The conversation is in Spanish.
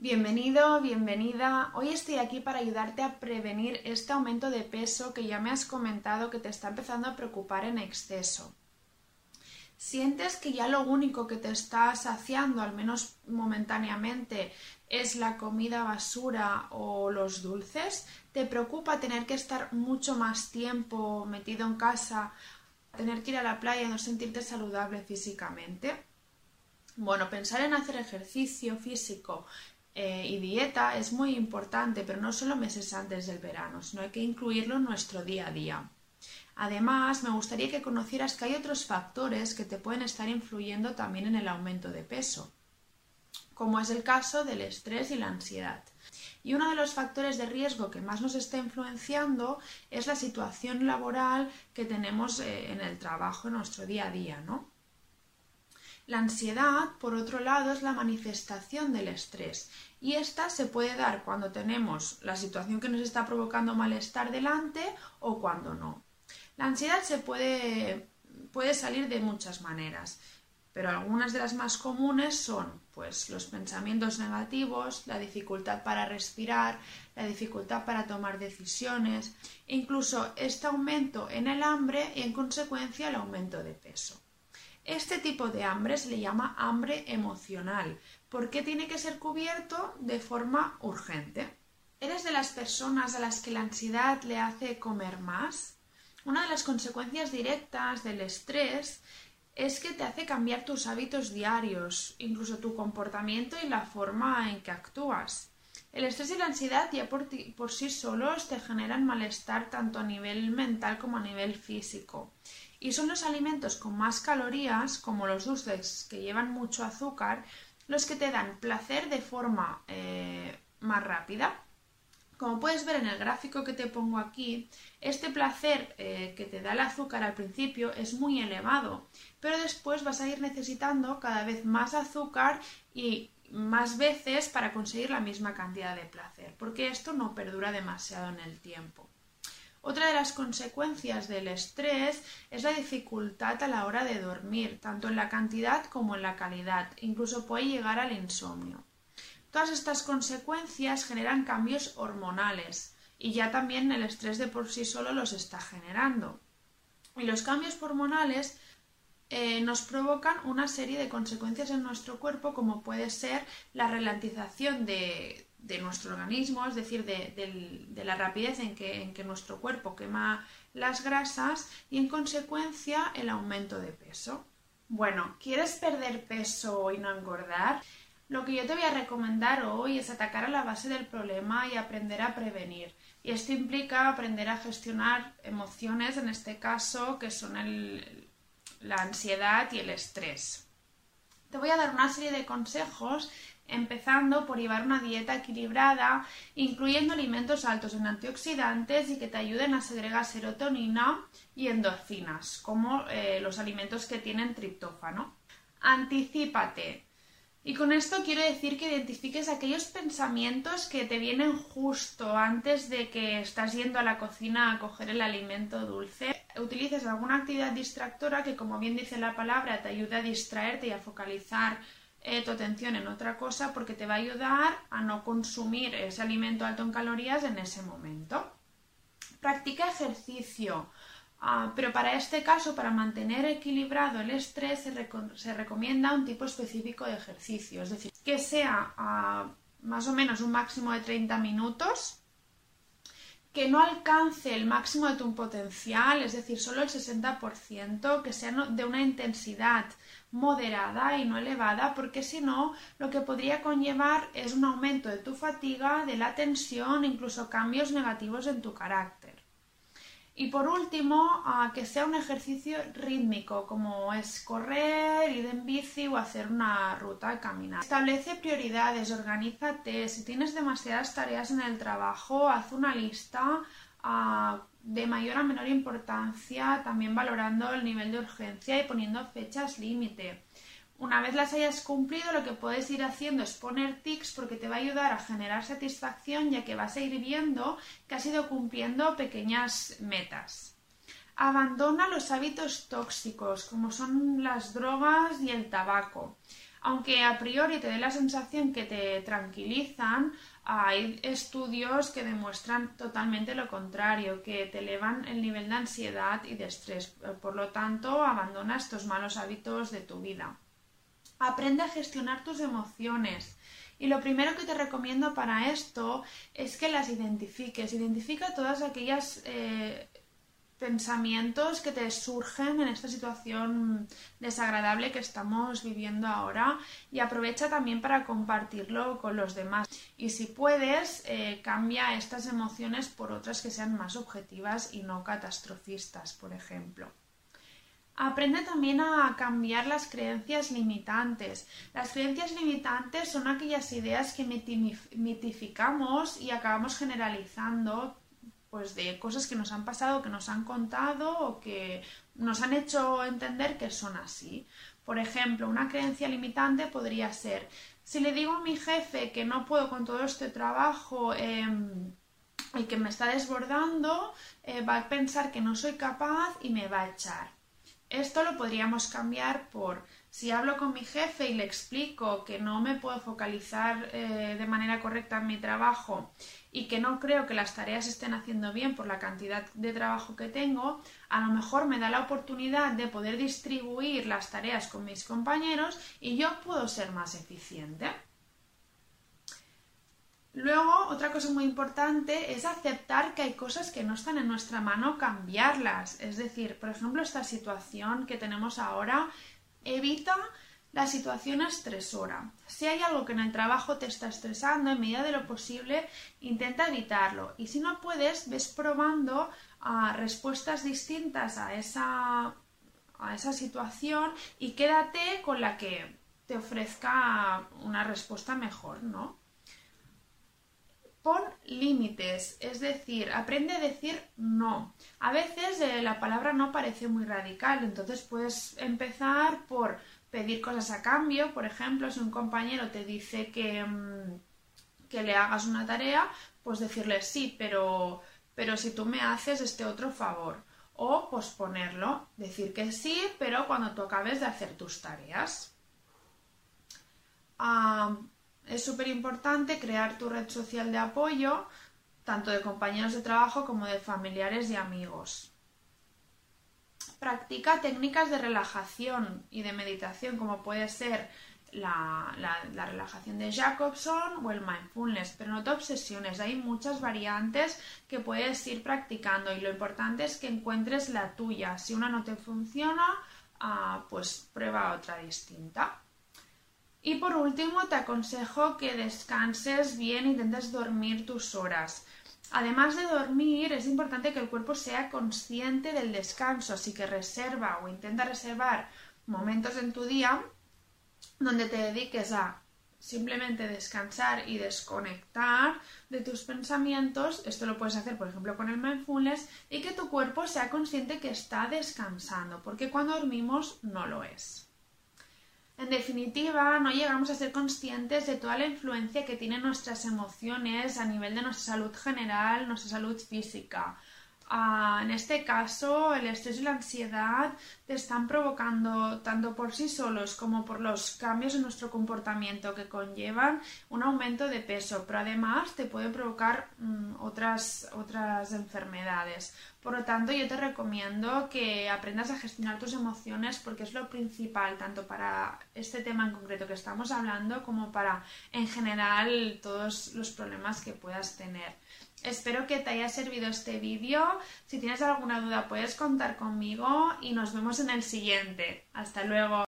Bienvenido, bienvenida. Hoy estoy aquí para ayudarte a prevenir este aumento de peso que ya me has comentado que te está empezando a preocupar en exceso. ¿Sientes que ya lo único que te está saciando, al menos momentáneamente, es la comida basura o los dulces? ¿Te preocupa tener que estar mucho más tiempo metido en casa, tener que ir a la playa y no sentirte saludable físicamente? Bueno, pensar en hacer ejercicio físico eh, y dieta es muy importante, pero no solo meses antes del verano, sino hay que incluirlo en nuestro día a día. Además, me gustaría que conocieras que hay otros factores que te pueden estar influyendo también en el aumento de peso, como es el caso del estrés y la ansiedad. Y uno de los factores de riesgo que más nos está influenciando es la situación laboral que tenemos eh, en el trabajo en nuestro día a día, ¿no? La ansiedad, por otro lado, es la manifestación del estrés y esta se puede dar cuando tenemos la situación que nos está provocando malestar delante o cuando no. La ansiedad se puede, puede salir de muchas maneras, pero algunas de las más comunes son pues los pensamientos negativos, la dificultad para respirar, la dificultad para tomar decisiones, incluso este aumento en el hambre y en consecuencia el aumento de peso. Este tipo de hambre se le llama hambre emocional, porque tiene que ser cubierto de forma urgente. ¿Eres de las personas a las que la ansiedad le hace comer más? Una de las consecuencias directas del estrés es que te hace cambiar tus hábitos diarios, incluso tu comportamiento y la forma en que actúas. El estrés y la ansiedad ya por, sí solos te generan malestar tanto a nivel mental como a nivel físico y son los alimentos con más calorías, como los dulces que llevan mucho azúcar, los que te dan placer de forma eh, más rápida. Como puedes ver en el gráfico que te pongo aquí, este placer eh, que te da el azúcar al principio es muy elevado, pero después vas a ir necesitando cada vez más azúcar y más veces para conseguir la misma cantidad de placer, porque esto no perdura demasiado en el tiempo. Otra de las consecuencias del estrés es la dificultad a la hora de dormir, tanto en la cantidad como en la calidad, incluso puede llegar al insomnio. Todas estas consecuencias generan cambios hormonales y ya también el estrés de por sí solo los está generando. Y los cambios hormonales eh, nos provocan una serie de consecuencias en nuestro cuerpo como puede ser la ralentización de, de nuestro organismo, es decir, de, la rapidez en que, en que, nuestro cuerpo quema las grasas y en consecuencia el aumento de peso. Bueno, ¿quieres perder peso y no engordar? Lo que yo te voy a recomendar hoy es atacar a la base del problema y aprender a prevenir. Y esto implica aprender a gestionar emociones, en este caso, que son la ansiedad y el estrés. Te voy a dar una serie de consejos empezando por llevar una dieta equilibrada, incluyendo alimentos altos en antioxidantes y que te ayuden a segregar serotonina y endorfinas, como eh, los alimentos que tienen triptófano. Anticípate. Y con esto quiero decir que identifiques aquellos pensamientos que te vienen justo antes de que estás yendo a la cocina a coger el alimento dulce. Utilices alguna actividad distractora que, como bien dice la palabra, te ayude a distraerte y a focalizar eh, tu atención en otra cosa porque te va a ayudar a no consumir ese alimento alto en calorías en ese momento. Practica ejercicio, ah, pero para este caso, para mantener equilibrado el estrés, se, recomienda un tipo específico de ejercicio, es decir, que sea ah, más o menos un máximo de 30 minutos, que no alcance el máximo de tu potencial, es decir, solo el 60%, que sea de una intensidad moderada y no elevada, porque si no, lo que podría conllevar es un aumento de tu fatiga, de la tensión, incluso cambios negativos en tu carácter. Y por último, que sea un ejercicio rítmico, como es correr, ir en bici o hacer una ruta de caminar. Establece prioridades, organízate. Si tienes demasiadas tareas en el trabajo, haz una lista de mayor a menor importancia, también valorando el nivel de urgencia y poniendo fechas límite. Una vez las hayas cumplido, lo que puedes ir haciendo es poner tics porque te va a ayudar a generar satisfacción ya que vas a ir viendo que has ido cumpliendo pequeñas metas. Abandona los hábitos tóxicos como son las drogas y el tabaco. Aunque a priori te dé la sensación que te tranquilizan, hay estudios que demuestran totalmente lo contrario, que te elevan el nivel de ansiedad y de estrés. Por lo tanto, abandona estos malos hábitos de tu vida. Aprende a gestionar tus emociones. Y lo primero que te recomiendo para esto es que las identifiques. Identifica todas aquellas eh, pensamientos que te surgen en esta situación desagradable que estamos viviendo ahora y aprovecha también para compartirlo con los demás. Y si puedes, eh, cambia estas emociones por otras que sean más objetivas y no catastrofistas, por ejemplo. Aprende también a cambiar las creencias limitantes. Las creencias limitantes son aquellas ideas que mitificamos y acabamos generalizando pues de cosas que nos han pasado, que nos han contado o que nos han hecho entender que son así. Por ejemplo, una creencia limitante podría ser, si le digo a mi jefe que no puedo con todo este trabajo em, y que me está desbordando, eh, va a pensar que no soy capaz y me va a echar. Esto lo podríamos cambiar por si hablo con mi jefe y le explico que no me puedo focalizar eh, de manera correcta en mi trabajo y que no creo que las tareas estén haciendo bien por la cantidad de trabajo que tengo, a lo mejor me da la oportunidad de poder distribuir las tareas con mis compañeros y yo puedo ser más eficiente. Luego, otra cosa muy importante es aceptar que hay cosas que no están en nuestra mano cambiarlas. Es decir, por ejemplo, esta situación que tenemos ahora evita la situación estresora. Si hay algo que en el trabajo te está estresando, en medida de lo posible, intenta evitarlo. Y si no puedes, ves probando ah, respuestas distintas a esa, a esa situación y quédate con la que te ofrezca una respuesta mejor, ¿no? Pon límites, es decir, aprende a decir no. A veces eh, la palabra no parece muy radical, entonces puedes empezar por pedir cosas a cambio. Por ejemplo, si un compañero te dice que, mm, que le hagas una tarea, pues decirle sí, pero, pero si tú me haces este otro favor. O posponerlo, decir que sí, pero cuando tú acabes de hacer tus tareas. Es súper importante crear tu red social de apoyo, tanto de compañeros de trabajo como de familiares y amigos. Practica técnicas de relajación y de meditación, como puede ser la, relajación de Jacobson o el mindfulness, pero no te obsesiones, hay muchas variantes que puedes ir practicando y lo importante es que encuentres la tuya. Si una no te funciona, ah, pues prueba otra distinta. Y por último, te aconsejo que descanses bien, intentes dormir tus horas. Además de dormir, es importante que el cuerpo sea consciente del descanso, así que reserva o intenta reservar momentos en tu día donde te dediques a simplemente descansar y desconectar de tus pensamientos. Esto lo puedes hacer, por ejemplo, con el mindfulness y que tu cuerpo sea consciente que está descansando, porque cuando dormimos no lo es. En definitiva, no llegamos a ser conscientes de toda la influencia que tienen nuestras emociones a nivel de nuestra salud general, nuestra salud física. Ah, en este caso, el estrés y la ansiedad te están provocando, tanto por sí solos como por los cambios en nuestro comportamiento que conllevan un aumento de peso, pero además te pueden provocar mm, otras, otras enfermedades. Por lo tanto, yo te recomiendo que aprendas a gestionar tus emociones porque es lo principal, tanto para este tema en concreto que estamos hablando como para, en general, todos los problemas que puedas tener. Espero que te haya servido este vídeo. Si tienes alguna duda puedes contar conmigo y nos vemos en el siguiente. Hasta luego.